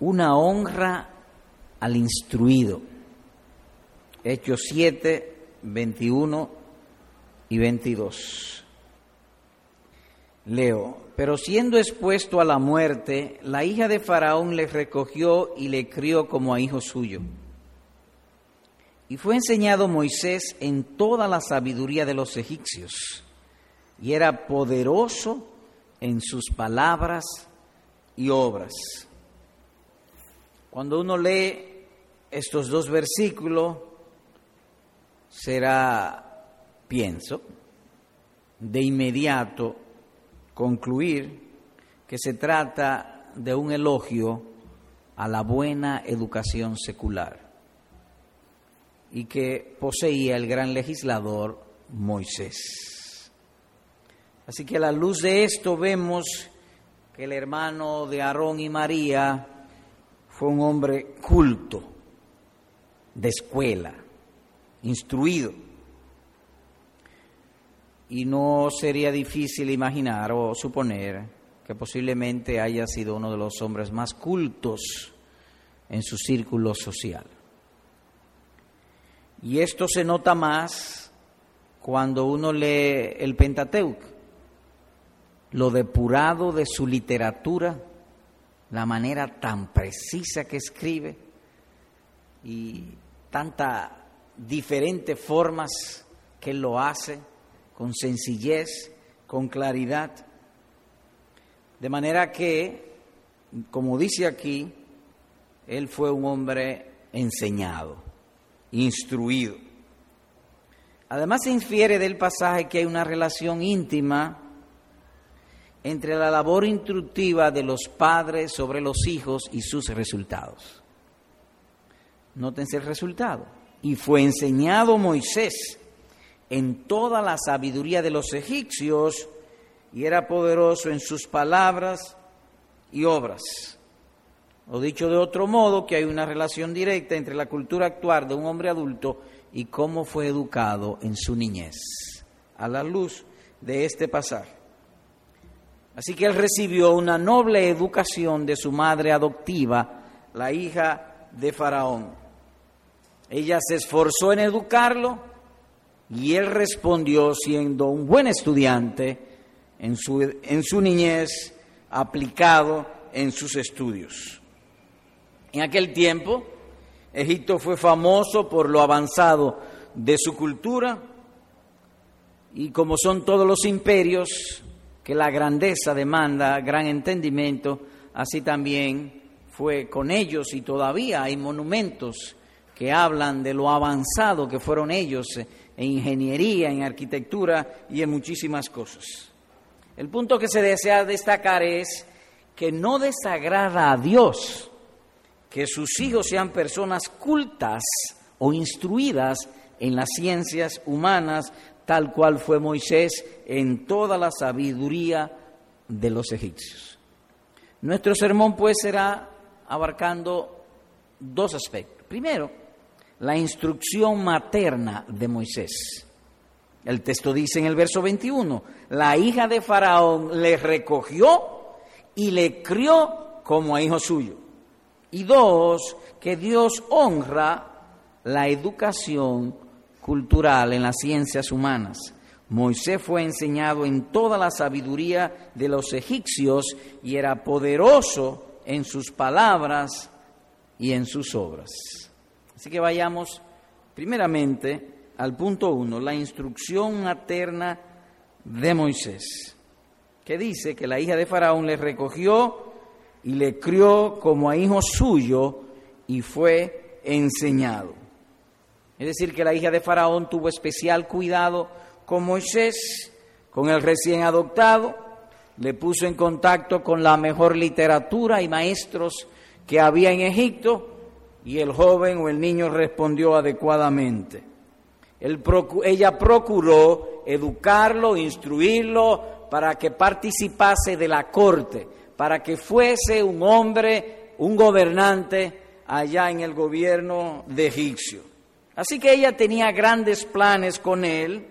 una honra al instruido. Hechos 7, 21 y 22. Leo, pero siendo expuesto a la muerte, la hija de Faraón le recogió y le crió como a hijo suyo. Y fue enseñado Moisés en toda la sabiduría de los egipcios, y era poderoso en sus palabras y obras. Cuando uno lee estos dos versículos, será, pienso, de inmediato concluir que se trata de un elogio a la buena educación secular y que poseía el gran legislador Moisés. Así que a la luz de esto vemos que el hermano de Aarón y María fue un hombre culto, de escuela, instruido. Y no sería difícil imaginar o suponer que posiblemente haya sido uno de los hombres más cultos en su círculo social. Y esto se nota más cuando uno lee el Pentateuco, lo depurado de su literatura, la manera tan precisa que escribe y tantas diferentes formas que lo hace, con sencillez, con claridad. De manera que, como dice aquí, él fue un hombre enseñado instruido. Además se infiere del pasaje que hay una relación íntima entre la labor instructiva de los padres sobre los hijos y sus resultados. Nótense el resultado. Y fue enseñado Moisés en toda la sabiduría de los egipcios y era poderoso en sus palabras y obras. O dicho de otro modo, que hay una relación directa entre la cultura actual de un hombre adulto y cómo fue educado en su niñez, a la luz de este pasaje. Así que él recibió una noble educación de su madre adoptiva, la hija de Faraón. Ella se esforzó en educarlo y él respondió siendo un buen estudiante en su, en su niñez, aplicado en sus estudios. En aquel tiempo, Egipto fue famoso por lo avanzado de su cultura y como son todos los imperios, que la grandeza demanda gran entendimiento, así también fue con ellos y todavía hay monumentos que hablan de lo avanzado que fueron ellos en ingeniería, en arquitectura y en muchísimas cosas. El punto que se desea destacar es que no desagrada a Dios que sus hijos sean personas cultas o instruidas en las ciencias humanas, tal cual fue Moisés en toda la sabiduría de los egipcios. Nuestro sermón pues será abarcando dos aspectos. Primero, la instrucción materna de Moisés. El texto dice en el verso 21, la hija de Faraón le recogió y le crió como a hijo suyo. Y dos, que Dios honra la educación cultural en las ciencias humanas. Moisés fue enseñado en toda la sabiduría de los egipcios y era poderoso en sus palabras y en sus obras. Así que vayamos primeramente al punto uno, la instrucción materna de Moisés, que dice que la hija de Faraón le recogió y le crió como a hijo suyo y fue enseñado. Es decir, que la hija de Faraón tuvo especial cuidado con Moisés, con el recién adoptado, le puso en contacto con la mejor literatura y maestros que había en Egipto y el joven o el niño respondió adecuadamente. ella procuró educarlo, instruirlo para que participase de la corte, para que fuese un hombre, un gobernante allá en el gobierno de Egipcio. Así que ella tenía grandes planes con él,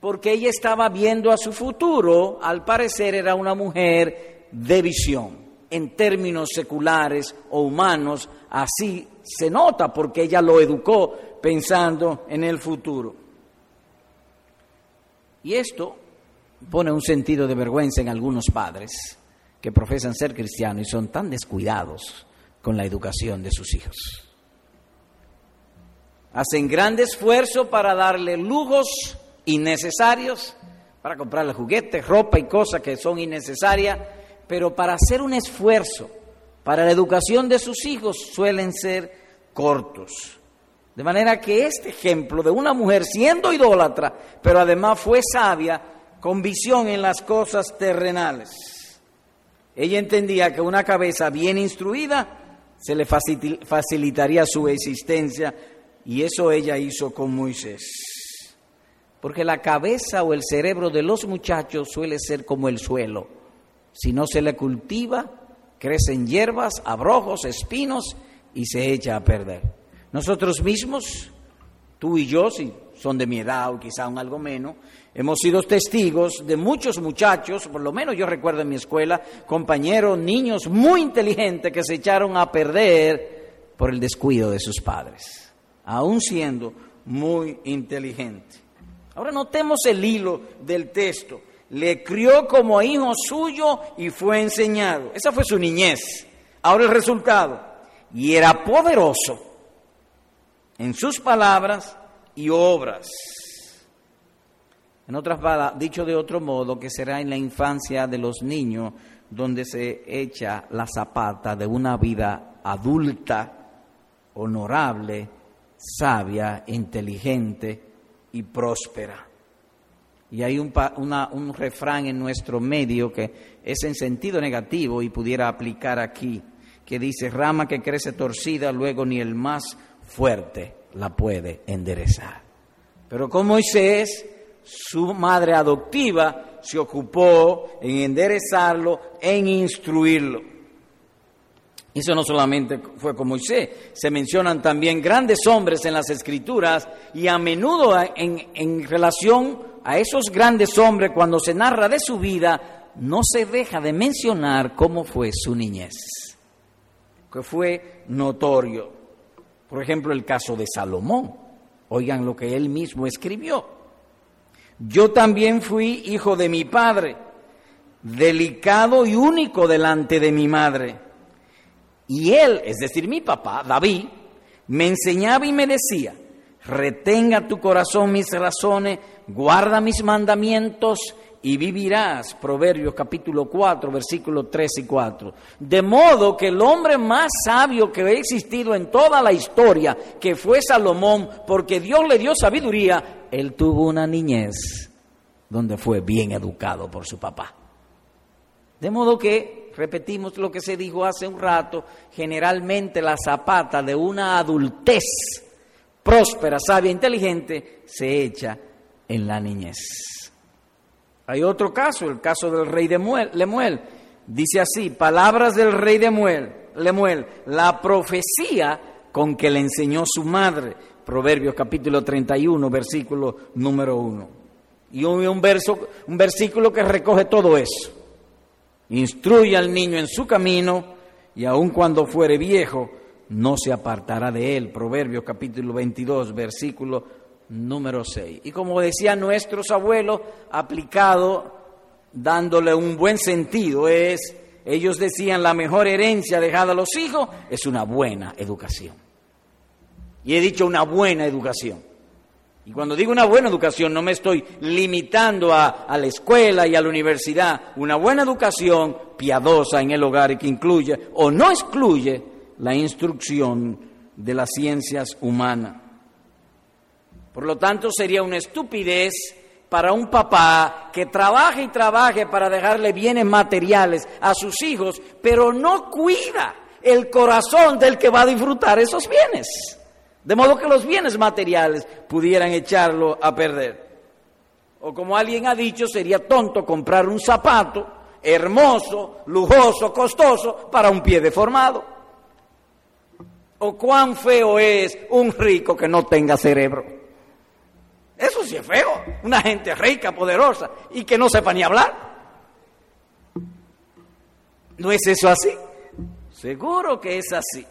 porque ella estaba viendo a su futuro, al parecer era una mujer de visión, en términos seculares o humanos, así se nota porque ella lo educó pensando en el futuro. Y esto pone un sentido de vergüenza en algunos padres que profesan ser cristianos y son tan descuidados con la educación de sus hijos. Hacen gran esfuerzo para darle lujos innecesarios, para comprarle juguetes, ropa y cosas que son innecesarias, pero para hacer un esfuerzo para la educación de sus hijos suelen ser cortos. De manera que este ejemplo de una mujer siendo idólatra, pero además fue sabia, con visión en las cosas terrenales. Ella entendía que una cabeza bien instruida se le facilitaría su existencia y eso ella hizo con Moisés. Porque la cabeza o el cerebro de los muchachos suele ser como el suelo. Si no se le cultiva, crecen hierbas, abrojos, espinos y se echa a perder. Nosotros mismos, tú y yo, si son de mi edad o quizá un algo menos, hemos sido testigos de muchos muchachos, por lo menos yo recuerdo en mi escuela, compañeros, niños muy inteligentes que se echaron a perder por el descuido de sus padres, aún siendo muy inteligentes. Ahora notemos el hilo del texto. Le crió como hijo suyo y fue enseñado. Esa fue su niñez. Ahora el resultado. Y era poderoso en sus palabras y obras. En otras palabras, dicho de otro modo, que será en la infancia de los niños donde se echa la zapata de una vida adulta, honorable, sabia, inteligente y próspera. Y hay un, un refrán en nuestro medio que es en sentido negativo y pudiera aplicar aquí, que dice, rama que crece torcida, luego ni el más fuerte la puede enderezar. Pero con Moisés, su madre adoptiva se ocupó en enderezarlo, en instruirlo. Eso no solamente fue con Moisés, se mencionan también grandes hombres en las escrituras y a menudo en, en relación a esos grandes hombres, cuando se narra de su vida, no se deja de mencionar cómo fue su niñez, que fue notorio. Por ejemplo, el caso de Salomón. Oigan lo que él mismo escribió. Yo también fui hijo de mi padre, delicado y único delante de mi madre. Y él, es decir, mi papá, David, me enseñaba y me decía, retenga tu corazón mis razones, guarda mis mandamientos y vivirás. Proverbios capítulo 4, versículos 3 y 4. De modo que el hombre más sabio que ha existido en toda la historia, que fue Salomón, porque Dios le dio sabiduría, él tuvo una niñez donde fue bien educado por su papá. De modo que, repetimos lo que se dijo hace un rato, generalmente la zapata de una adultez próspera, sabia, inteligente, se echa en la niñez. Hay otro caso, el caso del rey de Lemuel. Dice así, palabras del rey de Lemuel, la profecía con que le enseñó su madre. Proverbios capítulo 31, versículo número 1. Y un, verso, un versículo que recoge todo eso. Instruye al niño en su camino y aun cuando fuere viejo, no se apartará de él. Proverbios capítulo 22, versículo número 6. Y como decían nuestros abuelos, aplicado, dándole un buen sentido, es, ellos decían, la mejor herencia dejada a los hijos es una buena educación. Y he dicho una buena educación. Y cuando digo una buena educación no me estoy limitando a, la escuela y a la universidad. Una buena educación piadosa en el hogar y que incluye o no excluye la instrucción de las ciencias humanas. Por lo tanto, sería una estupidez para un papá que trabaje y trabaje para dejarle bienes materiales a sus hijos, pero no cuida el corazón del que va a disfrutar esos bienes. De modo que los bienes materiales pudieran echarlo a perder. O como alguien ha dicho, sería tonto comprar un zapato hermoso, lujoso, costoso para un pie deformado. O cuán feo es un rico que no tenga cerebro. Eso sí es feo. Una gente rica, poderosa y que no sepa ni hablar. ¿No es eso así? Seguro que es así.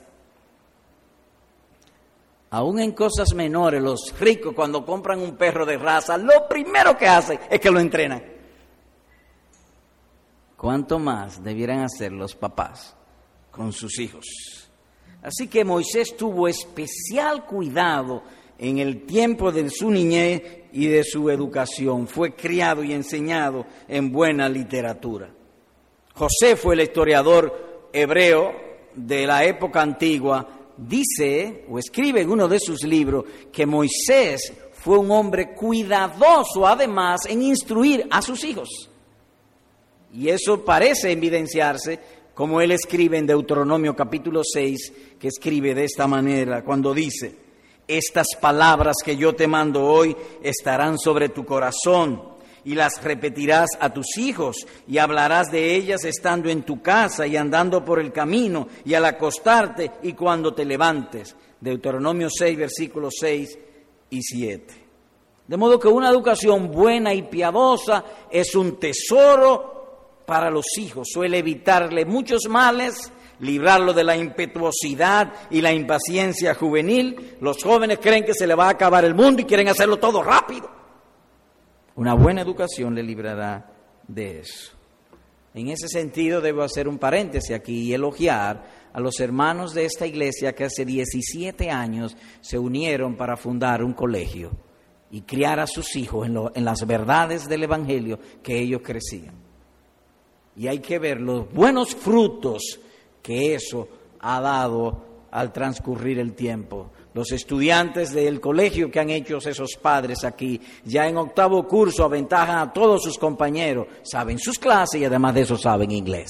Aún en cosas menores, los ricos cuando compran un perro de raza, lo primero que hacen es que lo entrenan. ¿Cuánto más debieran hacer los papás con sus hijos? Así que Moisés tuvo especial cuidado en el tiempo de su niñez y de su educación. Fue criado y enseñado en buena literatura. José fue el historiador hebreo de la época antigua. Dice o escribe en uno de sus libros que Moisés fue un hombre cuidadoso además en instruir a sus hijos. Y eso parece evidenciarse como él escribe en Deuteronomio capítulo 6, que escribe de esta manera, cuando dice, estas palabras que yo te mando hoy estarán sobre tu corazón y las repetirás a tus hijos y hablarás de ellas estando en tu casa y andando por el camino y al acostarte y cuando te levantes. Deuteronomio 6, versículos 6 y 7. De modo que una educación buena y piadosa es un tesoro para los hijos, suele evitarle muchos males librarlo de la impetuosidad y la impaciencia juvenil. Los jóvenes creen que se le va a acabar el mundo y quieren hacerlo todo rápido. Una buena educación le librará de eso. En ese sentido debo hacer un paréntesis aquí y elogiar a los hermanos de esta iglesia que hace 17 años se unieron para fundar un colegio y criar a sus hijos en, en las verdades del Evangelio que ellos crecían. Y hay que ver los buenos frutos que eso ha dado al transcurrir el tiempo. Los estudiantes del colegio que han hecho esos padres aquí, ya en octavo curso aventajan a todos sus compañeros, saben sus clases y además de eso saben inglés.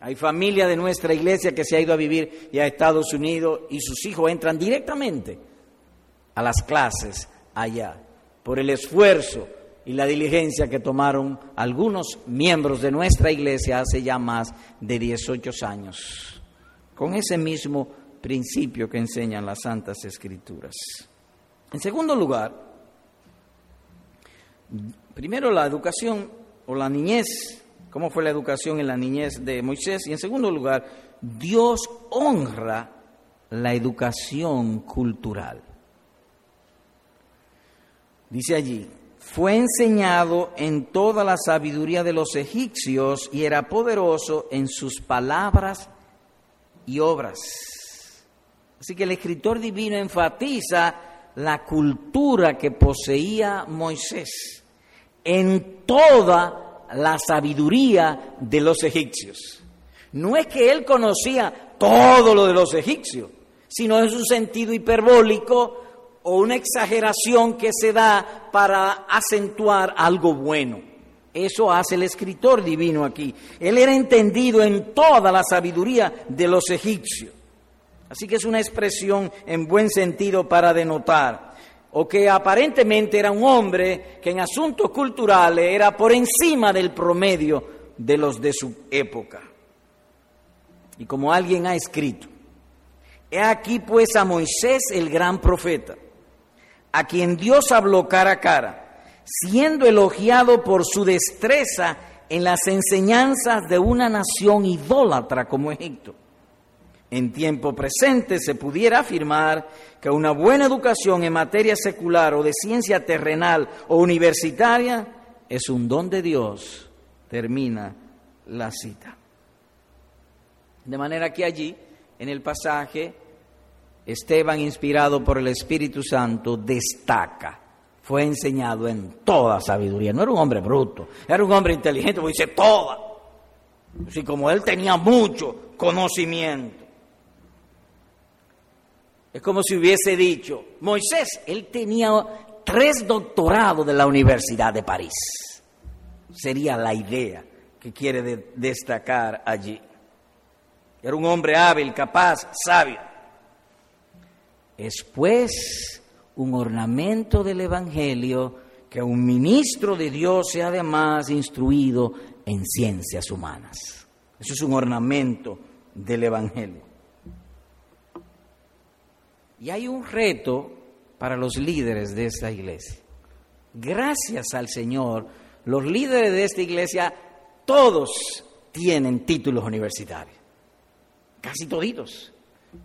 Hay familia de nuestra iglesia que se ha ido a vivir y a Estados Unidos y sus hijos entran directamente a las clases allá por el esfuerzo y la diligencia que tomaron algunos miembros de nuestra iglesia hace ya más de 18 años, con ese mismo principio que enseñan las Santas Escrituras. En segundo lugar, primero la educación o la niñez, cómo fue la educación en la niñez de Moisés, y en segundo lugar, Dios honra la educación cultural. Dice allí, fue enseñado en toda la sabiduría de los egipcios y era poderoso en sus palabras y obras. Así que el escritor divino enfatiza la cultura que poseía Moisés en toda la sabiduría de los egipcios. No es que él conocía todo lo de los egipcios, sino en su sentido hiperbólico o una exageración que se da para acentuar algo bueno. Eso hace el escritor divino aquí. Él era entendido en toda la sabiduría de los egipcios. Así que es una expresión en buen sentido para denotar, o que aparentemente era un hombre que en asuntos culturales era por encima del promedio de los de su época. Y como alguien ha escrito, he aquí pues a Moisés el gran profeta a quien Dios habló cara a cara, siendo elogiado por su destreza en las enseñanzas de una nación idólatra como Egipto. En tiempo presente se pudiera afirmar que una buena educación en materia secular o de ciencia terrenal o universitaria es un don de Dios. Termina la cita. De manera que allí, en el pasaje, Esteban, inspirado por el Espíritu Santo, destaca. Fue enseñado en toda sabiduría. No era un hombre bruto, era un hombre inteligente, porque dice toda. Así como él tenía mucho conocimiento. Es como si hubiese dicho, Moisés, él tenía tres doctorados de la Universidad de París. Sería la idea que quiere destacar allí. Era un hombre hábil, capaz, sabio es pues un ornamento del Evangelio que un ministro de Dios sea además instruido en ciencias humanas. Eso es un ornamento del Evangelio. Y hay un reto para los líderes de esta iglesia. Gracias al Señor, los líderes de esta iglesia, todos tienen títulos universitarios. Casi toditos.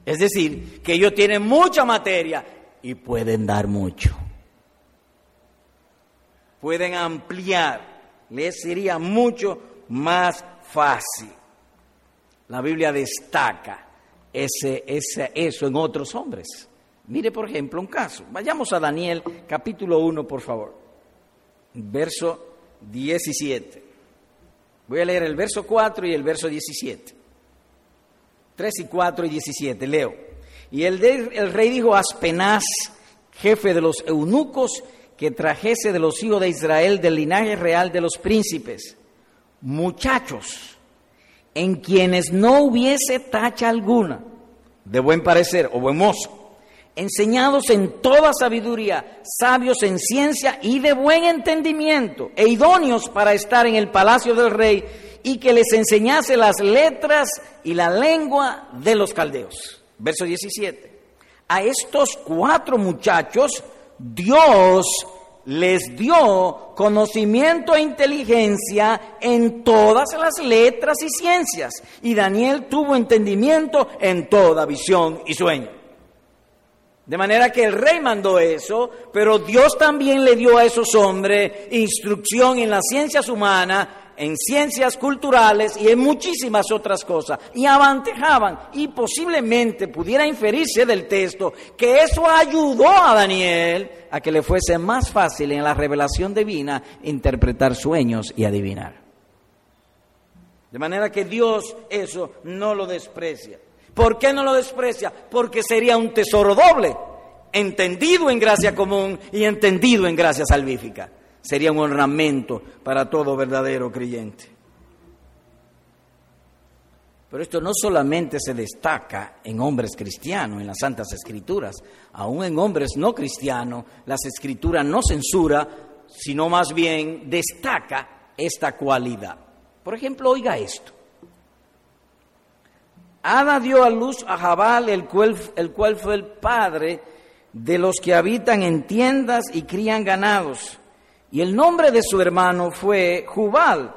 Es decir, que ellos tienen mucha materia y pueden dar mucho. Pueden ampliar. Les sería mucho más fácil. La Biblia destaca ese, ese, eso en otros hombres. Mire, por ejemplo, un caso. Vayamos a Daniel capítulo 1, por favor. Verso 17. Voy a leer el verso 4 y el verso 17. 3 y 4 y 17, leo. Y el, el rey dijo a Aspenaz, jefe de los eunucos, que trajese de los hijos de Israel del linaje real de los príncipes, muchachos, en quienes no hubiese tacha alguna, de buen parecer o buen mozo, enseñados en toda sabiduría, sabios en ciencia y de buen entendimiento, e idóneos para estar en el palacio del rey, y que les enseñase las letras y la lengua de los caldeos. Verso 17. A estos cuatro muchachos Dios les dio conocimiento e inteligencia en todas las letras y ciencias, y Daniel tuvo entendimiento en toda visión y sueño. De manera que el rey mandó eso, pero Dios también le dio a esos hombres instrucción en las ciencias humanas en ciencias culturales y en muchísimas otras cosas. Y avantejaban, y posiblemente pudiera inferirse del texto que eso ayudó a Daniel a que le fuese más fácil en la revelación divina interpretar sueños y adivinar. De manera que Dios eso no lo desprecia. ¿Por qué no lo desprecia? Porque sería un tesoro doble, entendido en gracia común y entendido en gracia salvífica sería un ornamento para todo verdadero creyente. Pero esto no solamente se destaca en hombres cristianos, en las Santas Escrituras, aún en hombres no cristianos, las Escrituras no censura, sino más bien destaca esta cualidad. Por ejemplo, oiga esto. Ada dio a luz a Jabal, el cual, el cual fue el padre de los que habitan en tiendas y crían ganados. Y el nombre de su hermano fue Jubal,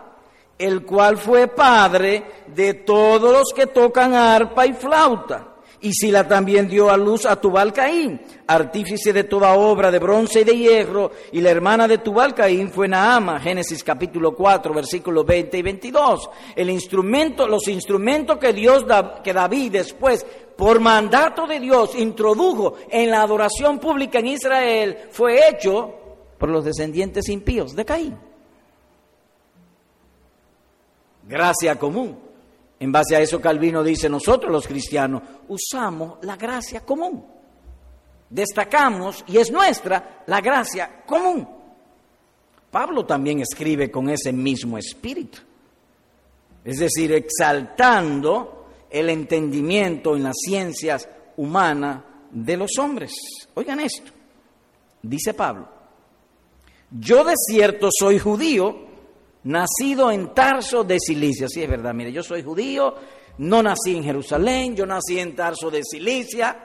el cual fue padre de todos los que tocan arpa y flauta. Y Sila también dio a luz a Tubal Caín, artífice de toda obra de bronce y de hierro, y la hermana de Tubal Caín fue Naama, Génesis capítulo 4, versículos 20 y 22. El instrumento, los instrumentos que Dios, que David después, por mandato de Dios, introdujo en la adoración pública en Israel, fue hecho por los descendientes impíos de Caín. Gracia común. En base a eso Calvino dice, nosotros los cristianos usamos la gracia común. Destacamos, y es nuestra, la gracia común. Pablo también escribe con ese mismo espíritu. Es decir, exaltando el entendimiento en las ciencias humanas de los hombres. Oigan esto, dice Pablo, yo de cierto soy judío, nacido en Tarso de Cilicia. Sí, es verdad, mire, yo soy judío, no nací en Jerusalén, yo nací en Tarso de Cilicia.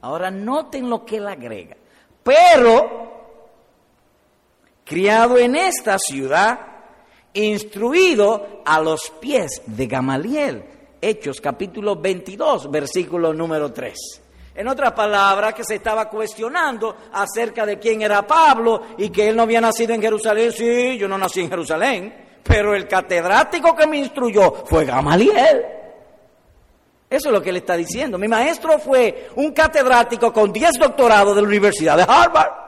Ahora noten lo que él agrega. Pero, criado en esta ciudad, instruido a los pies de Gamaliel. Hechos capítulo 22, versículo número 3. En otras palabras, que se estaba cuestionando acerca de quién era Pablo y que él no había nacido en Jerusalén. Sí, yo no nací en Jerusalén, pero el catedrático que me instruyó fue Gamaliel. Eso es lo que él está diciendo. Mi maestro fue un catedrático con 10 doctorados de la Universidad de Harvard.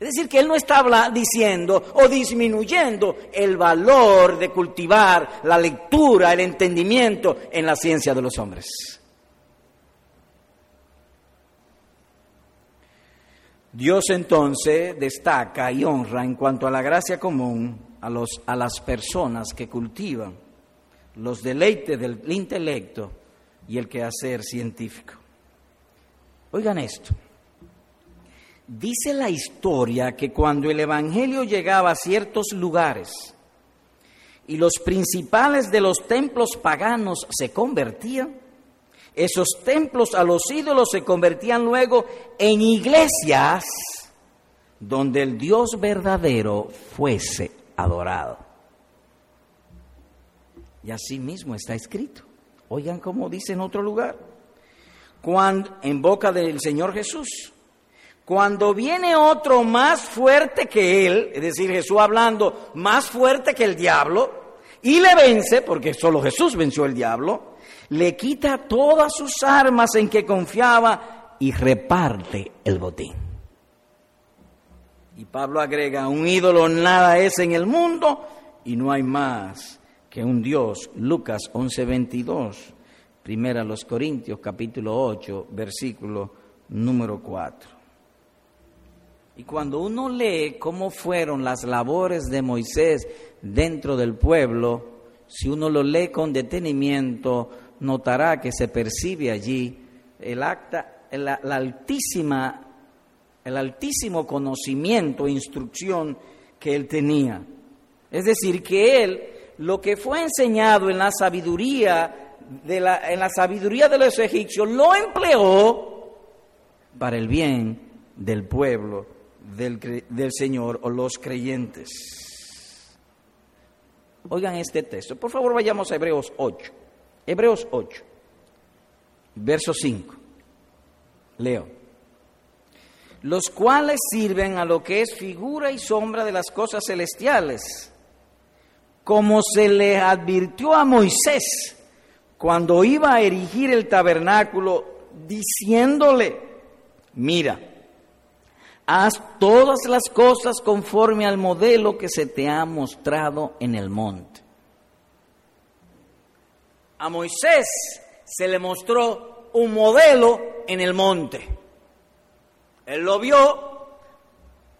Es decir, que él no está diciendo o disminuyendo el valor de cultivar la lectura, el entendimiento en la ciencia de los hombres. Dios entonces destaca y honra en cuanto a la gracia común a, los, a las personas que cultivan los deleites del intelecto y el quehacer científico. Oigan esto. Dice la historia que cuando el Evangelio llegaba a ciertos lugares y los principales de los templos paganos se convertían, esos templos a los ídolos se convertían luego en iglesias donde el Dios verdadero fuese adorado. Y así mismo está escrito. Oigan cómo dice en otro lugar. Cuando, en boca del Señor Jesús. Cuando viene otro más fuerte que él, es decir, Jesús hablando más fuerte que el diablo, y le vence, porque solo Jesús venció el diablo, le quita todas sus armas en que confiaba y reparte el botín. Y Pablo agrega, un ídolo nada es en el mundo y no hay más que un Dios. Lucas 11:22, primera los Corintios capítulo 8, versículo número 4. Y cuando uno lee cómo fueron las labores de Moisés dentro del pueblo, si uno lo lee con detenimiento, notará que se percibe allí el acta, la, altísima, el altísimo conocimiento e instrucción que él tenía. Es decir, que él lo que fue enseñado en la sabiduría de la, en la sabiduría de los egipcios lo empleó para el bien del pueblo del, del Señor o los creyentes. Oigan este texto. Por favor, vayamos a Hebreos 8. Hebreos 8, verso 5. Leo. Los cuales sirven a lo que es figura y sombra de las cosas celestiales, como se le advirtió a Moisés cuando iba a erigir el tabernáculo, diciéndole, mira, Haz todas las cosas conforme al modelo que se te ha mostrado en el monte. A Moisés se le mostró un modelo en el monte. Él lo vio,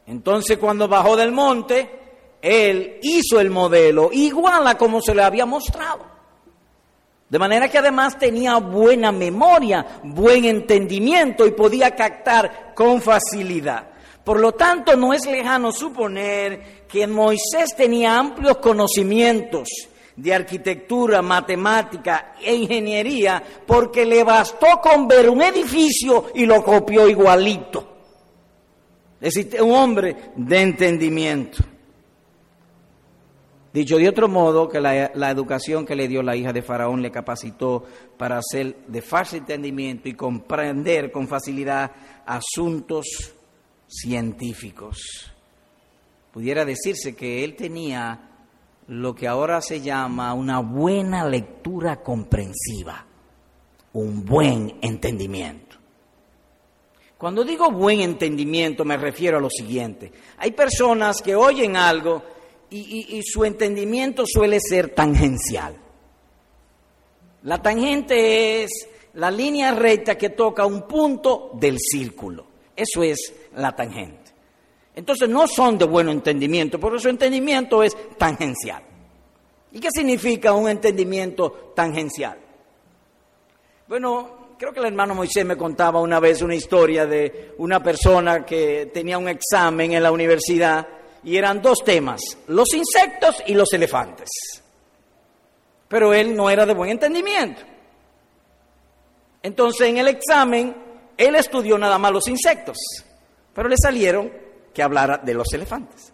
entonces cuando bajó del monte, él hizo el modelo igual a como se le había mostrado. De manera que además tenía buena memoria, buen entendimiento y podía captar con facilidad. Por lo tanto, no es lejano suponer que Moisés tenía amplios conocimientos de arquitectura, matemática e ingeniería, porque le bastó con ver un edificio y lo copió igualito. Decir, un hombre de entendimiento. Dicho de otro modo, que la, la, educación que le dio la hija de Faraón le capacitó para hacer de fácil entendimiento y comprender con facilidad asuntos científicos. Pudiera decirse que él tenía lo que ahora se llama una buena lectura comprensiva, un buen entendimiento. Cuando digo buen entendimiento me refiero a lo siguiente. Hay personas que oyen algo y, y su entendimiento suele ser tangencial. La tangente es la línea recta que toca un punto del círculo. Eso es la tangente. Entonces no son de buen entendimiento, porque su entendimiento es tangencial. ¿Y qué significa un entendimiento tangencial? Bueno, creo que el hermano Moisés me contaba una vez una historia de una persona que tenía un examen en la universidad y eran dos temas, los insectos y los elefantes. Pero él no era de buen entendimiento. Entonces en el examen él estudió nada más los insectos pero le salieron que hablara de los elefantes.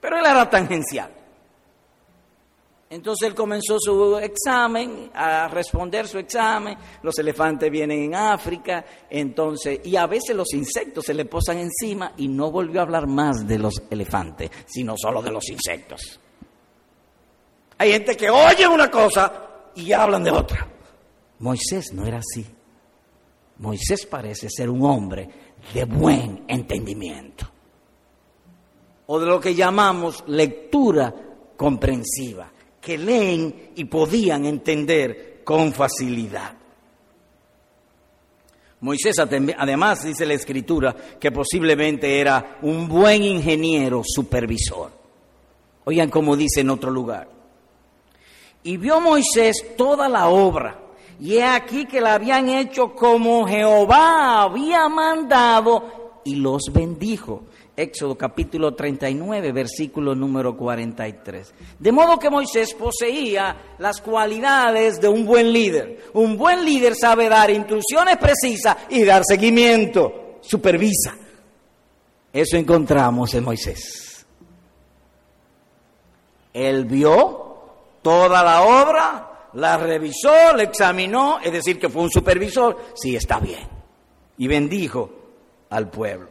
Pero él era tangencial. Entonces él comenzó su examen, a responder su examen, los elefantes vienen en África, entonces, y a veces los insectos se le posan encima y no volvió a hablar más de los elefantes, sino solo de los insectos. Hay gente que oye una cosa y hablan de otra. Moisés no era así. Moisés parece ser un hombre de buen entendimiento o de lo que llamamos lectura comprensiva, que leen y podían entender con facilidad. Moisés además dice la escritura que posiblemente era un buen ingeniero supervisor. Oigan cómo dice en otro lugar. Y vio Moisés toda la obra y he aquí que la habían hecho como Jehová había mandado y los bendijo. Éxodo capítulo 39, versículo número 43. De modo que Moisés poseía las cualidades de un buen líder. Un buen líder sabe dar instrucciones precisas y dar seguimiento, supervisa. Eso encontramos en Moisés. Él vio toda la obra, la revisó, la examinó, es decir, que fue un supervisor, sí está bien. Y bendijo al pueblo.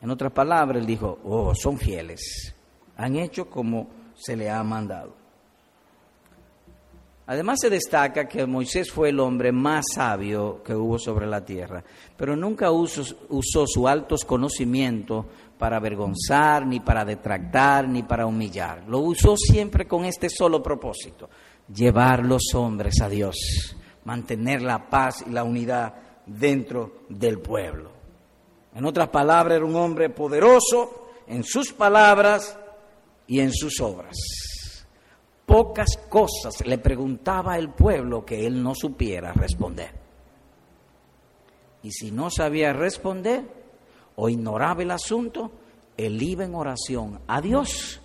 En otras palabras, él dijo, oh, son fieles, han hecho como se le ha mandado. Además se destaca que Moisés fue el hombre más sabio que hubo sobre la tierra, pero nunca usó, usó su altos conocimiento para avergonzar, ni para detractar, ni para humillar. Lo usó siempre con este solo propósito, llevar los hombres a Dios, mantener la paz y la unidad dentro del pueblo. En otras palabras, era un hombre poderoso en sus palabras y en sus obras pocas cosas le preguntaba al pueblo que él no supiera responder. Y si no sabía responder o ignoraba el asunto, él iba en oración a Dios,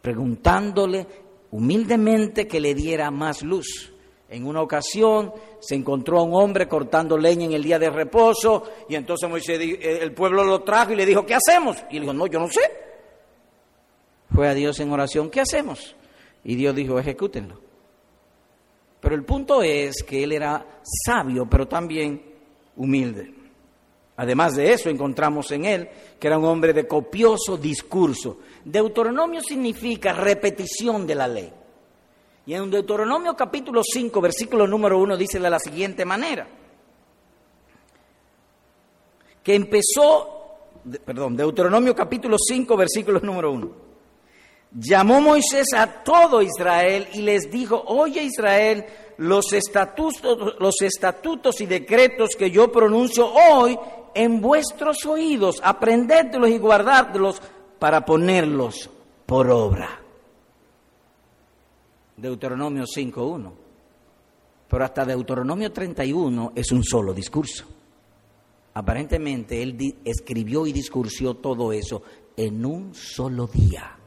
preguntándole humildemente que le diera más luz. En una ocasión se encontró a un hombre cortando leña en el día de reposo y entonces eh, el pueblo lo trajo y le dijo, ¿qué hacemos? Y él dijo, no, yo no sé. Fue a Dios en oración, ¿qué hacemos? Y Dios dijo, ejecútenlo. Pero el punto es que él era sabio, pero también humilde. Además de eso, encontramos en él que era un hombre de copioso discurso. Deuteronomio significa repetición de la ley. Y en Deuteronomio capítulo 5, versículo número 1, dice de la siguiente manera, que empezó, perdón, Deuteronomio capítulo 5, versículo número 1 llamó Moisés a todo Israel y les dijo, oye Israel, los estatutos, los estatutos y decretos que yo pronuncio hoy en vuestros oídos, aprendértelos y guardártelos para ponerlos por obra. Deuteronomio 5.1. Pero hasta Deuteronomio 31 es un solo discurso. Aparentemente él escribió y discursió todo eso en un solo día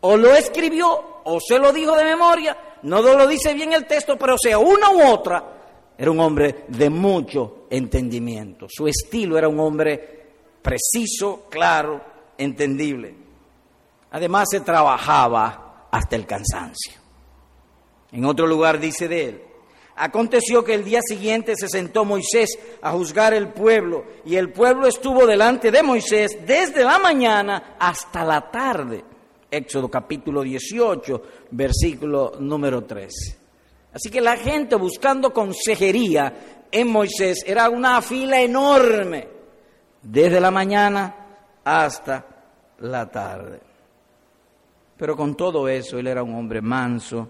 o lo escribió o se lo dijo de memoria, no lo dice bien el texto, pero sea una u otra, era un hombre de mucho entendimiento. Su estilo era un hombre preciso, claro, entendible. Además se trabajaba hasta el cansancio. En otro lugar dice de él, Aconteció que el día siguiente se sentó Moisés a juzgar el pueblo y el pueblo estuvo delante de Moisés desde la mañana hasta la tarde. Éxodo capítulo 18, versículo número 13. Así que la gente buscando consejería en Moisés era una fila enorme, desde la mañana hasta la tarde. Pero con todo eso, él era un hombre manso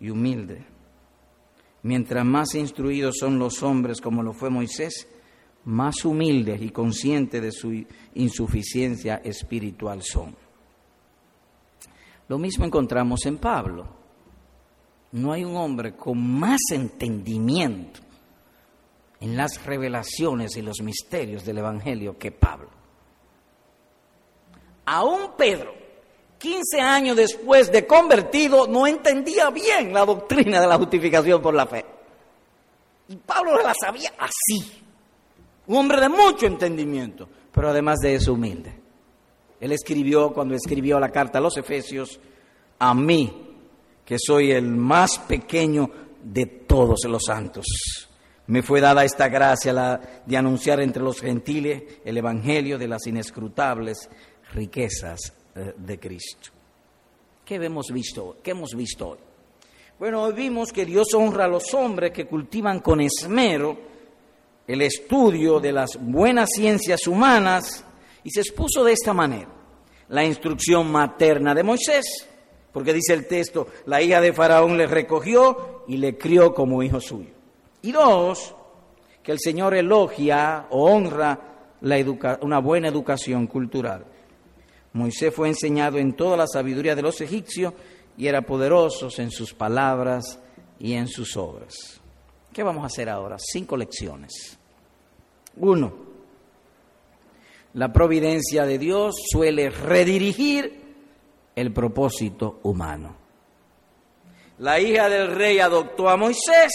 y humilde. Mientras más instruidos son los hombres como lo fue Moisés, más humildes y conscientes de su insuficiencia espiritual son. Lo mismo encontramos en Pablo. No hay un hombre con más entendimiento en las revelaciones y los misterios del Evangelio que Pablo. Aún Pedro, 15 años después de convertido, no entendía bien la doctrina de la justificación por la fe. Y Pablo la sabía así. Un hombre de mucho entendimiento, pero además de eso humilde. Él escribió cuando escribió la carta a los Efesios, a mí, que soy el más pequeño de todos los santos. Me fue dada esta gracia de anunciar entre los gentiles el Evangelio de las inescrutables riquezas eh, de Cristo. ¿Qué hemos visto? ¿Qué hemos visto hoy? Bueno, hoy vimos que Dios honra a los hombres que cultivan con esmero el estudio de las buenas ciencias humanas y se expuso de esta manera. La instrucción materna de Moisés, porque dice el texto, la hija de Faraón le recogió y le crió como hijo suyo. Y dos, que el Señor elogia o honra la una buena educación cultural. Moisés fue enseñado en toda la sabiduría de los egipcios y era poderoso en sus palabras y en sus obras. ¿Qué vamos a hacer ahora? Cinco lecciones. Uno, la providencia de Dios suele redirigir el propósito humano. La hija del rey adoptó a Moisés,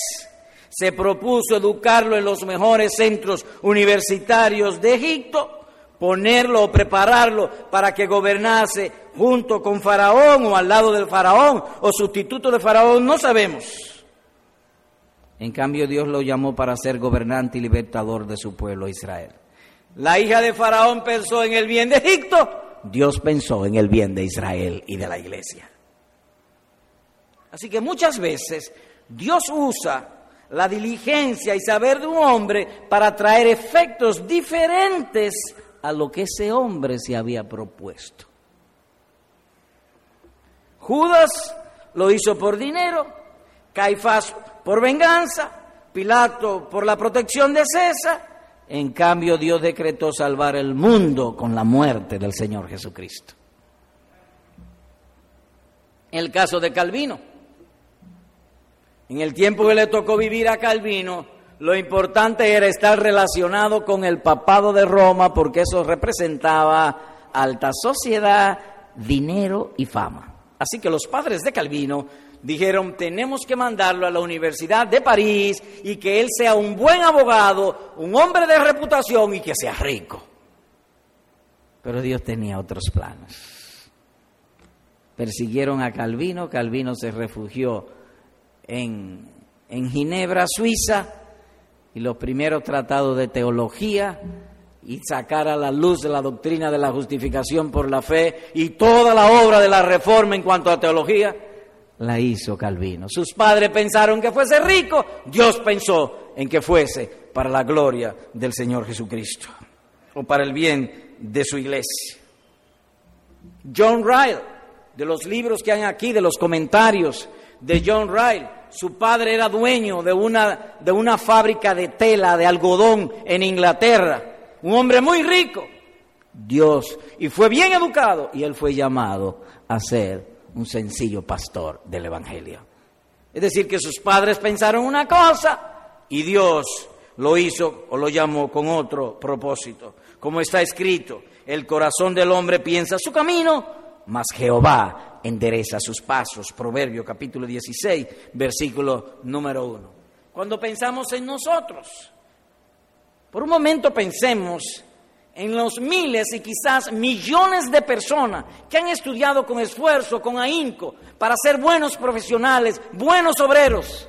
se propuso educarlo en los mejores centros universitarios de Egipto, ponerlo o prepararlo para que gobernase junto con Faraón o al lado del Faraón o sustituto de Faraón, no sabemos. En cambio Dios lo llamó para ser gobernante y libertador de su pueblo Israel. La hija de Faraón pensó en el bien de Egipto, Dios pensó en el bien de Israel y de la iglesia. Así que muchas veces Dios usa la diligencia y saber de un hombre para traer efectos diferentes a lo que ese hombre se había propuesto. Judas lo hizo por dinero, Caifás por venganza, Pilato por la protección de César, en cambio Dios decretó salvar el mundo con la muerte del Señor Jesucristo. El caso de Calvino, en el tiempo que le tocó vivir a Calvino, lo importante era estar relacionado con el papado de Roma porque eso representaba alta sociedad, dinero y fama. Así que los padres de Calvino dijeron, tenemos que mandarlo a la Universidad de París y que él sea un buen abogado, un hombre de reputación y que sea rico. Pero Dios tenía otros planes. Persiguieron a Calvino, Calvino se refugió en, Ginebra, Suiza, y los primeros tratados de teología y sacar a la luz la doctrina de la justificación por la fe y toda la obra de la reforma en cuanto a teología, la hizo Calvino. Sus padres pensaron que fuese rico, Dios pensó en que fuese para la gloria del Señor Jesucristo o para el bien de su iglesia. John Ryle, de los libros que hay aquí, de los comentarios de John Ryle, su padre era dueño de una, de una fábrica de tela, de algodón en Inglaterra. Un hombre muy rico. Dios. Y fue bien educado. Y él fue llamado a ser un sencillo pastor del Evangelio. Es decir, que sus padres pensaron una cosa y Dios lo hizo o lo llamó con otro propósito. Como está escrito, el corazón del hombre piensa su camino, mas Jehová endereza sus pasos. Proverbio capítulo 16, versículo número 1. Cuando pensamos en nosotros, por un momento pensemos en los miles y quizás millones de personas que han estudiado con esfuerzo, con ahínco, para ser buenos profesionales, buenos obreros,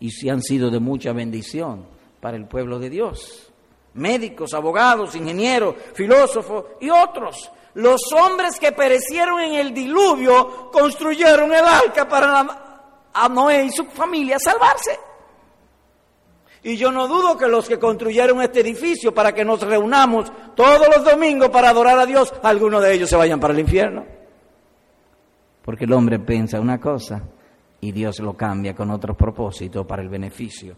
y si han sido de mucha bendición para el pueblo de Dios. Médicos, abogados, ingenieros, filósofos y otros los hombres que perecieron en el diluvio construyeron el arca para a Noé y su familia salvarse. Y yo no dudo que los que construyeron este edificio para que nos reunamos todos los domingos para adorar a Dios, algunos de ellos se vayan para el infierno. Porque el hombre piensa una cosa y Dios lo cambia con otro propósito para el beneficio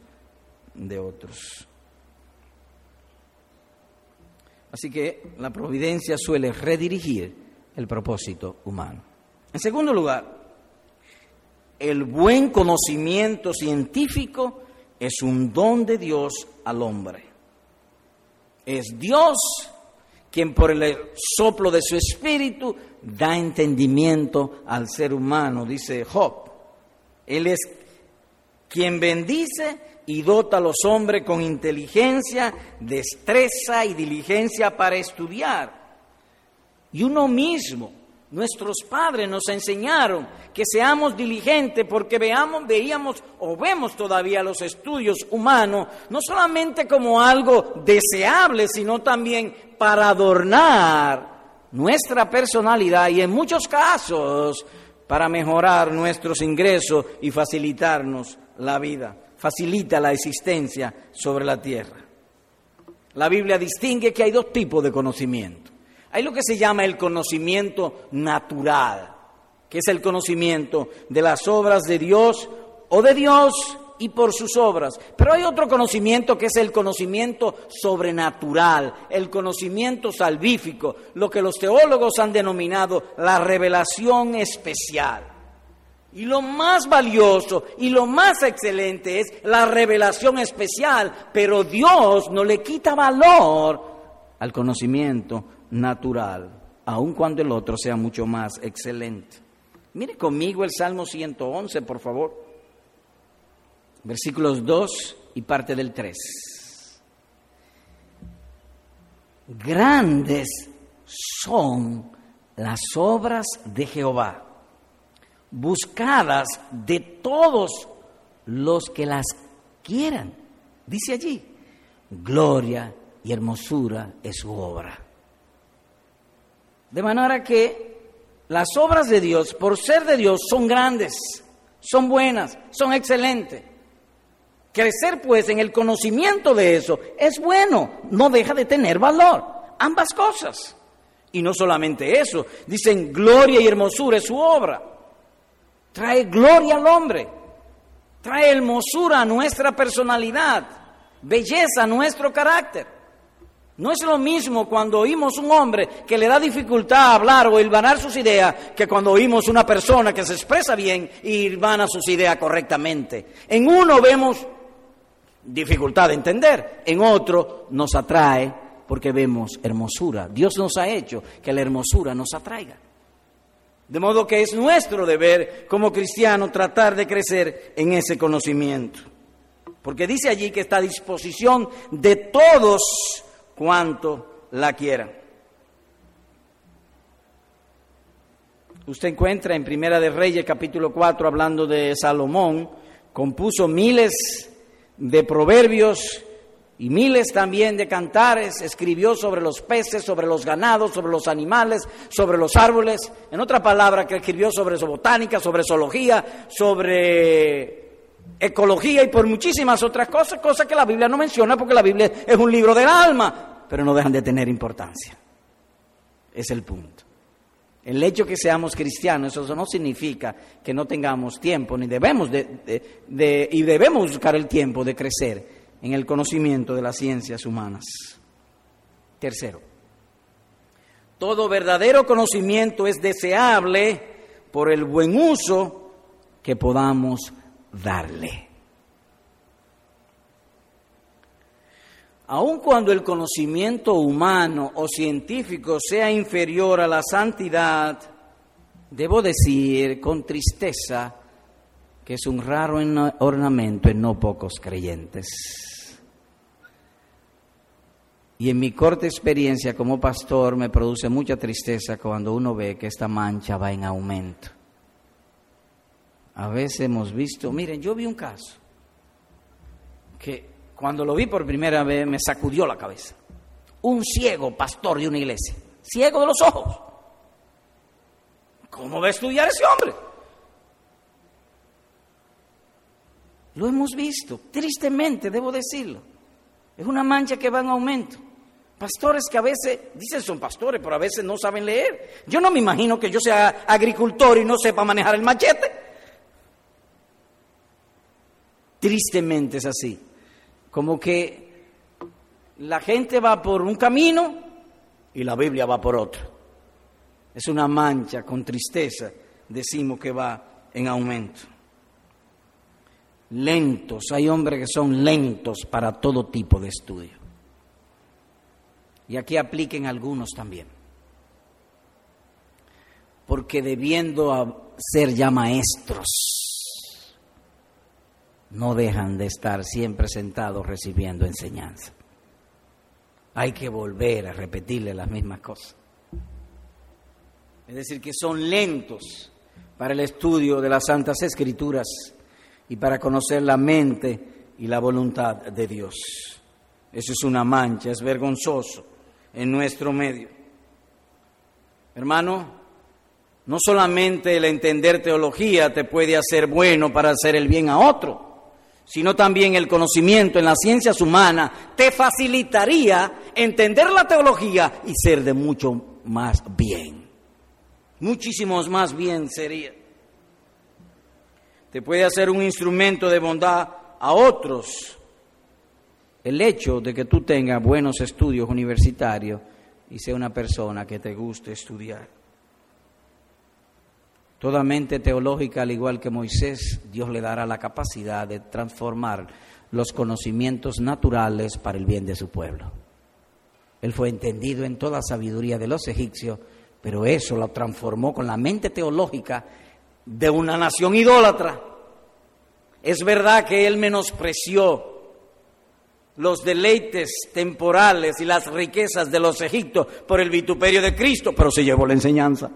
de otros. Así que la providencia suele redirigir el propósito humano. En segundo lugar, el buen conocimiento científico es un don de Dios al hombre. Es Dios quien por el soplo de su espíritu da entendimiento al ser humano, dice Job. Él es quien bendice y dota a los hombres con inteligencia, destreza y diligencia para estudiar. Y uno mismo, nuestros padres nos enseñaron que seamos diligentes porque veamos, veíamos o vemos todavía los estudios humanos no solamente como algo deseable, sino también para adornar nuestra personalidad y en muchos casos para mejorar nuestros ingresos y facilitarnos la vida facilita la existencia sobre la tierra. La Biblia distingue que hay dos tipos de conocimiento. Hay lo que se llama el conocimiento natural, que es el conocimiento de las obras de Dios o de Dios y por sus obras. Pero hay otro conocimiento que es el conocimiento sobrenatural, el conocimiento salvífico, lo que los teólogos han denominado la revelación especial. Y lo más valioso y lo más excelente es la revelación especial, pero Dios no le quita valor al conocimiento natural, aun cuando el otro sea mucho más excelente. Mire conmigo el Salmo 111, por favor. Versículos 2 y parte del 3. grandes son las obras de Jehová, buscadas de todos los que las quieran. Dice allí, gloria y hermosura es su obra. De manera que las obras de Dios, por ser de Dios, son grandes, son buenas, son excelentes. Crecer pues en el conocimiento de eso es bueno, no deja de tener valor, ambas cosas. Y no solamente eso, dicen gloria y hermosura es su obra. Trae gloria al hombre, trae hermosura a nuestra personalidad, belleza a nuestro carácter. No es lo mismo cuando oímos un hombre que le da dificultad a hablar o hilvanar sus ideas que cuando oímos una persona que se expresa bien y hilvana sus ideas correctamente. En uno vemos dificultad de entender, en otro nos atrae porque vemos hermosura. Dios nos ha hecho que la hermosura nos atraiga. De modo que es nuestro deber como cristianos tratar de crecer en ese conocimiento. Porque dice allí que está a disposición de todos cuanto la quieran. Usted encuentra en Primera de Reyes capítulo 4 hablando de Salomón, compuso miles de proverbios y miles también de cantares, escribió sobre los peces, sobre los ganados, sobre los animales, sobre los árboles, en otra palabra que escribió sobre botánica, sobre zoología, sobre ecología y por muchísimas otras cosas, cosas que la Biblia no menciona porque la Biblia es un libro del alma, pero no dejan de tener importancia. Es el punto. El hecho que seamos cristianos, eso no significa que no tengamos tiempo, ni debemos de, y debemos buscar el tiempo de crecer en el conocimiento de las ciencias humanas. Tercero, todo verdadero conocimiento es deseable por el buen uso que podamos darle. Aun cuando el conocimiento humano o científico sea inferior a la santidad, debo decir con tristeza que es un raro ornamento en no pocos creyentes. Y en mi corta experiencia como pastor me produce mucha tristeza cuando uno ve que esta mancha va en aumento. A veces hemos visto, miren, yo vi un caso que cuando lo vi por primera vez me sacudió la cabeza. Un ciego pastor de una iglesia, ciego de los ojos. ¿Cómo va a estudiar ese hombre? Lo hemos visto, tristemente, debo decirlo. Es una mancha que va en aumento. Pastores que a veces dicen son pastores, pero a veces no saben leer. Yo no me imagino que yo sea agricultor y no sepa manejar el machete. Tristemente es así. Como que la gente va por un camino y la Biblia va por otro. Es una mancha con tristeza, decimos que va en aumento. Lentos, hay hombres que son lentos para todo tipo de estudio. Y aquí apliquen algunos también. Porque debiendo ser ya maestros, no dejan de estar siempre sentados recibiendo enseñanza. Hay que volver a repetirle las mismas cosas. Es decir, que son lentos para el estudio de las Santas Escrituras y para conocer la mente y la voluntad de Dios. Eso es una mancha, es vergonzoso en nuestro medio. Hermano, no solamente el entender teología te puede hacer bueno para hacer el bien a otro, sino también el conocimiento en las ciencias humanas, te facilitaría entender la teología y ser de mucho más bien. Muchísimos más bien sería. Te puede hacer un instrumento de bondad a otros. El hecho de que tú tengas buenos estudios universitarios y sea una persona que te guste estudiar. Toda mente teológica, al igual que Moisés, Dios le dará la capacidad de transformar los conocimientos naturales para el bien de su pueblo. Él fue entendido en toda sabiduría de los egipcios, pero eso lo transformó con la mente teológica de una nación idólatra. Es verdad que él menospreció los deleites temporales y las riquezas de los egipcios por el vituperio de Cristo, pero se llevó la enseñanza.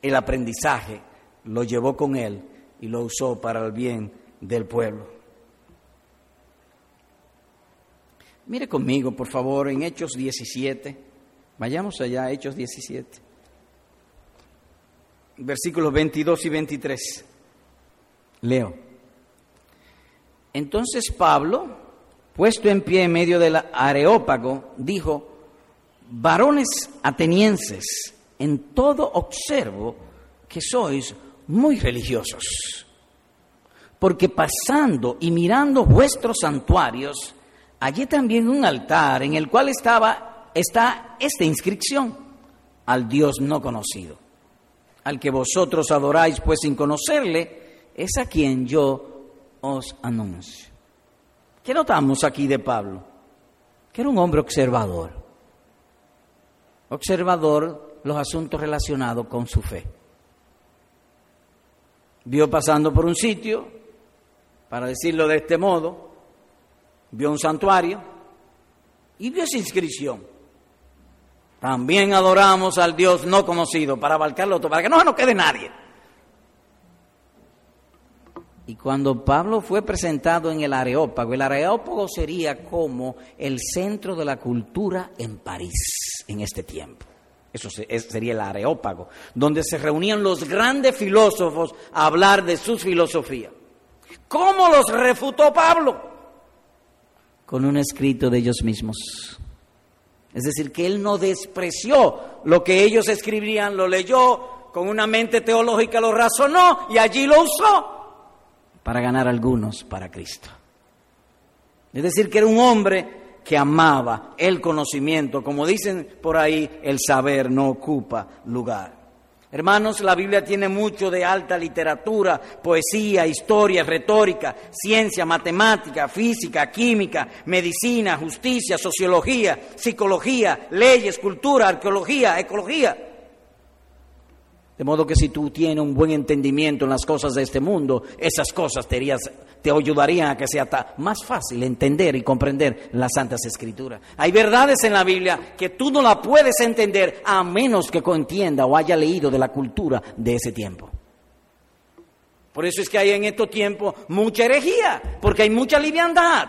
El aprendizaje lo llevó con él y lo usó para el bien del pueblo. Mire conmigo, por favor, en Hechos 17. Vayamos allá, Hechos 17. Versículos 22 y 23. Leo. Entonces Pablo, puesto en pie en medio del areópago, dijo, varones atenienses, en todo observo que sois muy religiosos, porque pasando y mirando vuestros santuarios, hallé también un altar en el cual estaba está esta inscripción al Dios no conocido, al que vosotros adoráis pues sin conocerle, es a quien yo os anuncio. ¿Qué notamos aquí de Pablo? Que era un hombre observador, observador los asuntos relacionados con su fe. Vio pasando por un sitio, para decirlo de este modo, vio un santuario y vio esa inscripción. También adoramos al Dios no conocido para abarcarlo todo, para que no se nos quede nadie. Y cuando Pablo fue presentado en el Areópago, el Areópago sería como el centro de la cultura en París en este tiempo. Eso sería el Areópago, donde se reunían los grandes filósofos a hablar de sus filosofías. ¿Cómo los refutó Pablo? Con un escrito de ellos mismos. Es decir, que él no despreció lo que ellos escribían, lo leyó, con una mente teológica lo razonó y allí lo usó para ganar algunos para Cristo. Es decir, que era un hombre que amaba el conocimiento. Como dicen por ahí, el saber no ocupa lugar. Hermanos, la Biblia tiene mucho de alta literatura, poesía, historia, retórica, ciencia, matemática, física, química, medicina, justicia, sociología, psicología, leyes, cultura, arqueología, ecología. De modo que si tú tienes un buen entendimiento en las cosas de este mundo, esas cosas te, ayudarían a que sea más fácil entender y comprender las Santas Escrituras. Hay verdades en la Biblia que tú no la puedes entender a menos que entienda o haya leído de la cultura de ese tiempo. Por eso es que hay en estos tiempos mucha herejía, porque hay mucha liviandad.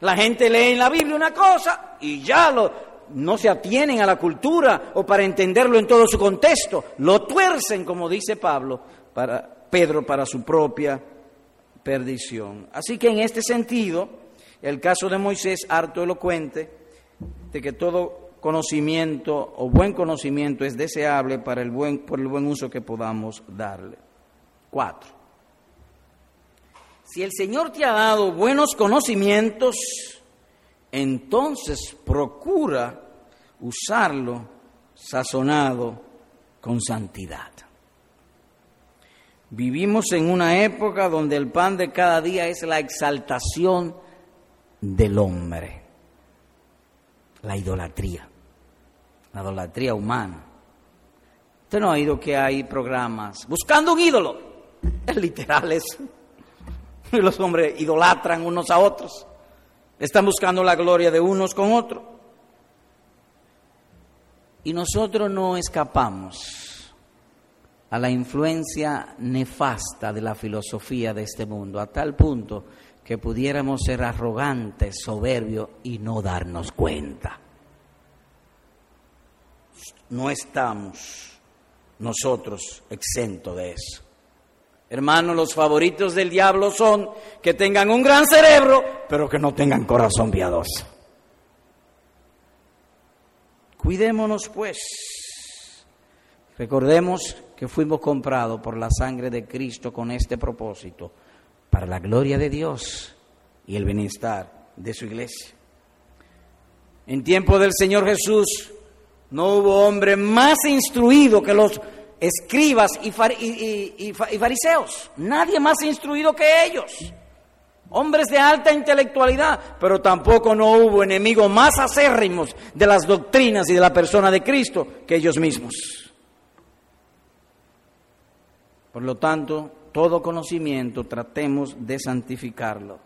La gente lee en la Biblia una cosa y ya lo, no se atienen a la cultura o para entenderlo en todo su contexto, lo tuercen, como dice Pablo, para Pedro para su propia perdición. Así que en este sentido, el caso de Moisés, harto elocuente, de que todo conocimiento o buen conocimiento es deseable para el buen, por el buen uso que podamos darle. Cuatro. Si el Señor te ha dado buenos conocimientos, entonces procura usarlo sazonado con santidad. Vivimos en una época donde el pan de cada día es la exaltación del hombre, la idolatría, la idolatría humana. Usted no ha oído que hay programas buscando un ídolo. Es literal eso. Los hombres idolatran unos a otros. Están buscando la gloria de unos con otros. Y nosotros no escapamos a la influencia nefasta de la filosofía de este mundo, a tal punto que pudiéramos ser arrogantes, soberbios y no darnos cuenta. No estamos nosotros exentos de eso. Hermanos, los favoritos del diablo son que tengan un gran cerebro, pero que no tengan corazón piadoso. Cuidémonos pues. Recordemos que fuimos comprados por la sangre de Cristo con este propósito, para la gloria de Dios y el bienestar de su iglesia. En tiempo del Señor Jesús no hubo hombre más instruido que los escribas y, fariseos. Nadie más instruido que ellos. Hombres de alta intelectualidad, pero tampoco no hubo enemigos más acérrimos de las doctrinas y de la persona de Cristo que ellos mismos. Por lo tanto, todo conocimiento tratemos de santificarlo.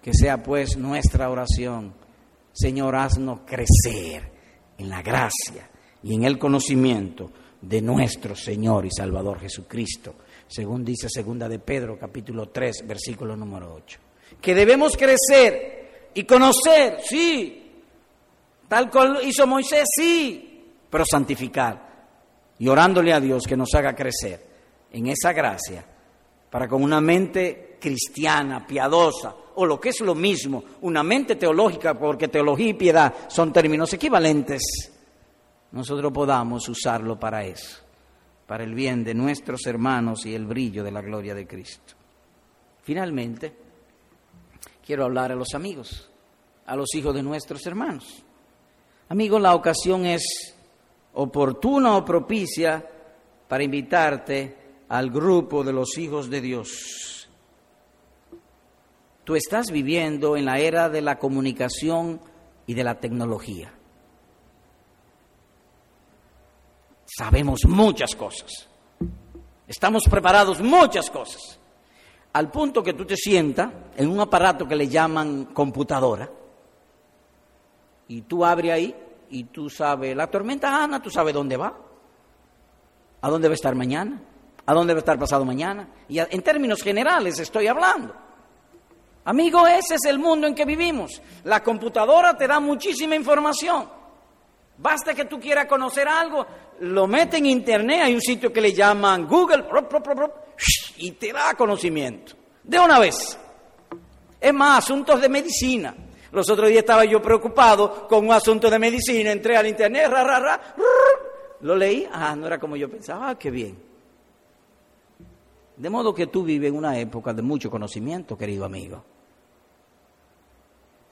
Que sea pues nuestra oración, Señor, haznos crecer en la gracia y en el conocimiento de nuestro Señor y Salvador Jesucristo, según dice segunda de Pedro capítulo 3, versículo número 8. Que debemos crecer y conocer, sí, tal cual hizo Moisés, sí, pero santificar y orándole a Dios que nos haga crecer en esa gracia para con una mente cristiana, piadosa, o lo que es lo mismo, una mente teológica, porque teología y piedad son términos equivalentes, nosotros podamos usarlo para eso, para el bien de nuestros hermanos y el brillo de la gloria de Cristo. Finalmente, quiero hablar a los amigos, a los hijos de nuestros hermanos. Amigos, la ocasión es oportuna o propicia para invitarte al grupo de los hijos de Dios. Tú estás viviendo en la era de la comunicación y de la tecnología. Sabemos muchas cosas. Estamos preparados muchas cosas. Al punto que tú te sientas en un aparato que le llaman computadora y tú abres ahí y tú sabes, la tormenta Ana, tú sabes dónde va, a dónde va a estar mañana, a dónde va a estar pasado mañana. Y en términos generales estoy hablando. Amigo, ese es el mundo en que vivimos. La computadora te da muchísima información. Basta que tú quieras conocer algo, lo mete en internet, hay un sitio que le llaman Google, y te da conocimiento. De una vez. Es más, asuntos de medicina. Los otros días estaba yo preocupado con un asunto de medicina, entré al internet, ra, ra, lo leí, ah, no era como yo pensaba, ah, qué bien. De modo que tú vives en una época de mucho conocimiento, querido amigo.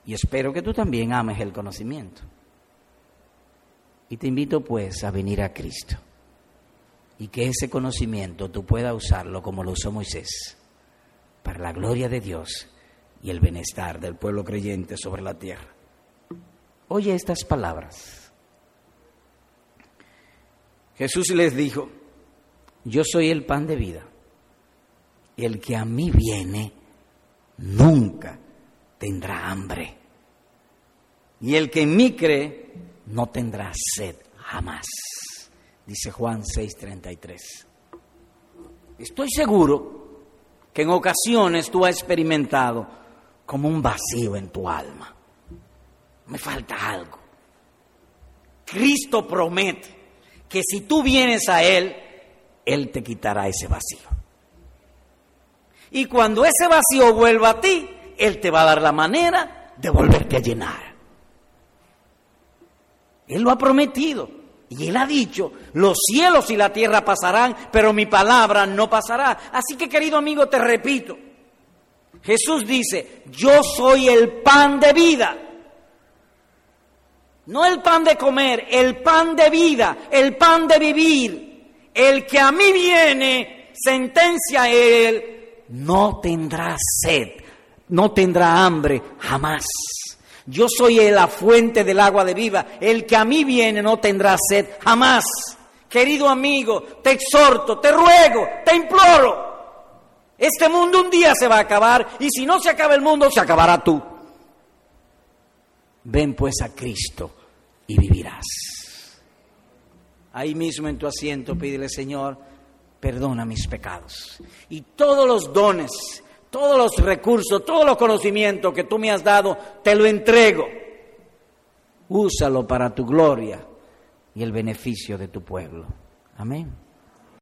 Y espero que tú también ames el conocimiento. Y te invito pues a venir a Cristo. Y que ese conocimiento tú puedas usarlo como lo usó Moisés, para la gloria de Dios y el bienestar del pueblo creyente sobre la tierra. Oye estas palabras. Jesús les dijo, yo soy el pan de vida el que a mí viene nunca tendrá hambre. Y el que en mí cree no tendrá sed jamás. Dice Juan 6:33. Estoy seguro que en ocasiones tú has experimentado como un vacío en tu alma. Me falta algo. Cristo promete que si tú vienes a Él, Él te quitará ese vacío. Y cuando ese vacío vuelva a ti, Él te va a dar la manera de volverte a llenar. Él lo ha prometido. Y Él ha dicho, los cielos y la tierra pasarán, pero mi palabra no pasará. Así que querido amigo, te repito, Jesús dice, yo soy el pan de vida. No el pan de comer, el pan de vida, el pan de vivir. El que a mí viene, sentencia Él, no tendrá sed, no tendrá hambre jamás. Yo soy la fuente del agua de vida. El que a mí viene no tendrá sed jamás. Querido amigo, te exhorto, te ruego, te imploro. Este mundo un día se va a acabar y si no se acaba el mundo, se acabará tú. Ven pues a Cristo y vivirás. Ahí mismo en tu asiento pídele, Señor, perdona mis pecados. Y todos los dones, todos los recursos, todos los conocimientos que tú me has dado, te lo entrego. Úsalo para tu gloria y el beneficio de tu pueblo. Amén.